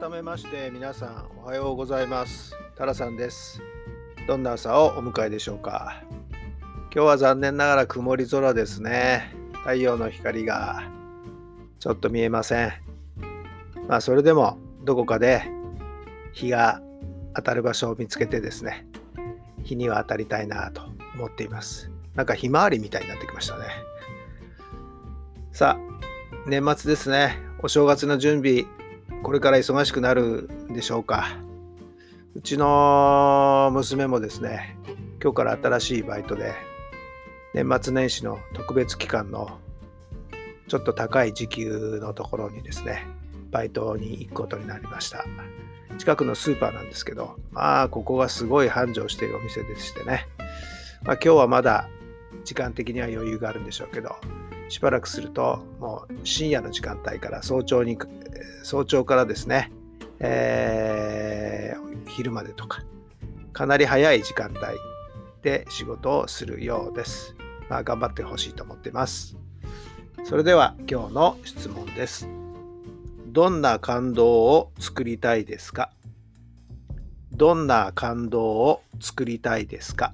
改めまして皆さんおはようございます。タラさんです。どんな朝をお迎えでしょうか。今日は残念ながら曇り空ですね。太陽の光がちょっと見えません。まあそれでもどこかで日が当たる場所を見つけてですね日には当たりたいなと思っています。なんかひまわりみたいになってきましたね。さあ年末ですね。お正月の準備これから忙しくなるんでしょうか。うちの娘もですね今日から新しいバイトで年末年始の特別期間のちょっと高い時給のところにですねバイトに行くことになりました。近くのスーパーなんですけどまあここがすごい繁盛しているお店でしてね、まあ、今日はまだ時間的には余裕があるんでしょうけどしばらくするともう深夜の時間帯から早朝に早朝からですね、えー、昼までとかかなり早い時間帯で仕事をするようです。まあ、頑張ってほしいと思ってます。それでは今日の質問です。どんな感動を作りたいですか？どんな感動を作りたいですか？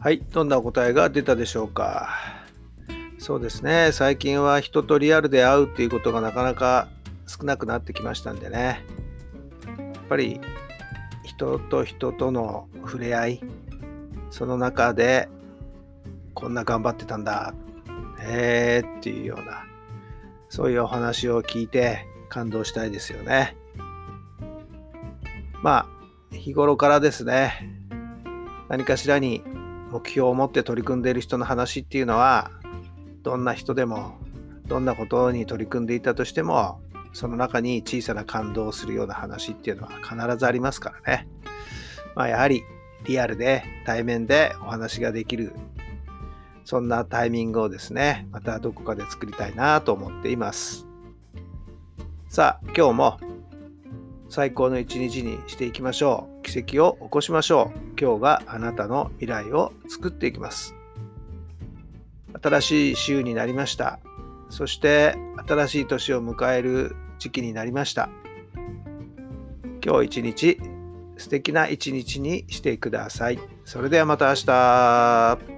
はい、どんなお答えが出たでしょうか？そうですね、最近は人とリアルで会うっていうことがなかなか少なくなってきましたんでね。やっぱり人と人との触れ合い、その中でこんな頑張ってたんだ、へえーっていうような、そういうお話を聞いて感動したいですよね。まあ、日頃からですね、何かしらに目標を持って取り組んでいる人の話っていうのはどんな人でもどんなことに取り組んでいたとしてもその中に小さな感動をするような話っていうのは必ずありますからね。まあ、やはりリアルで対面でお話ができるそんなタイミングをですねまたどこかで作りたいなと思っています。さあ今日も最高の一日にしていきましょう。奇跡を起こしましょう。今日があなたの未来を作っていきます。新しい週になりました。そして新しい年を迎える時期になりました。今日一日素敵な一日にしてください。それではまた明日。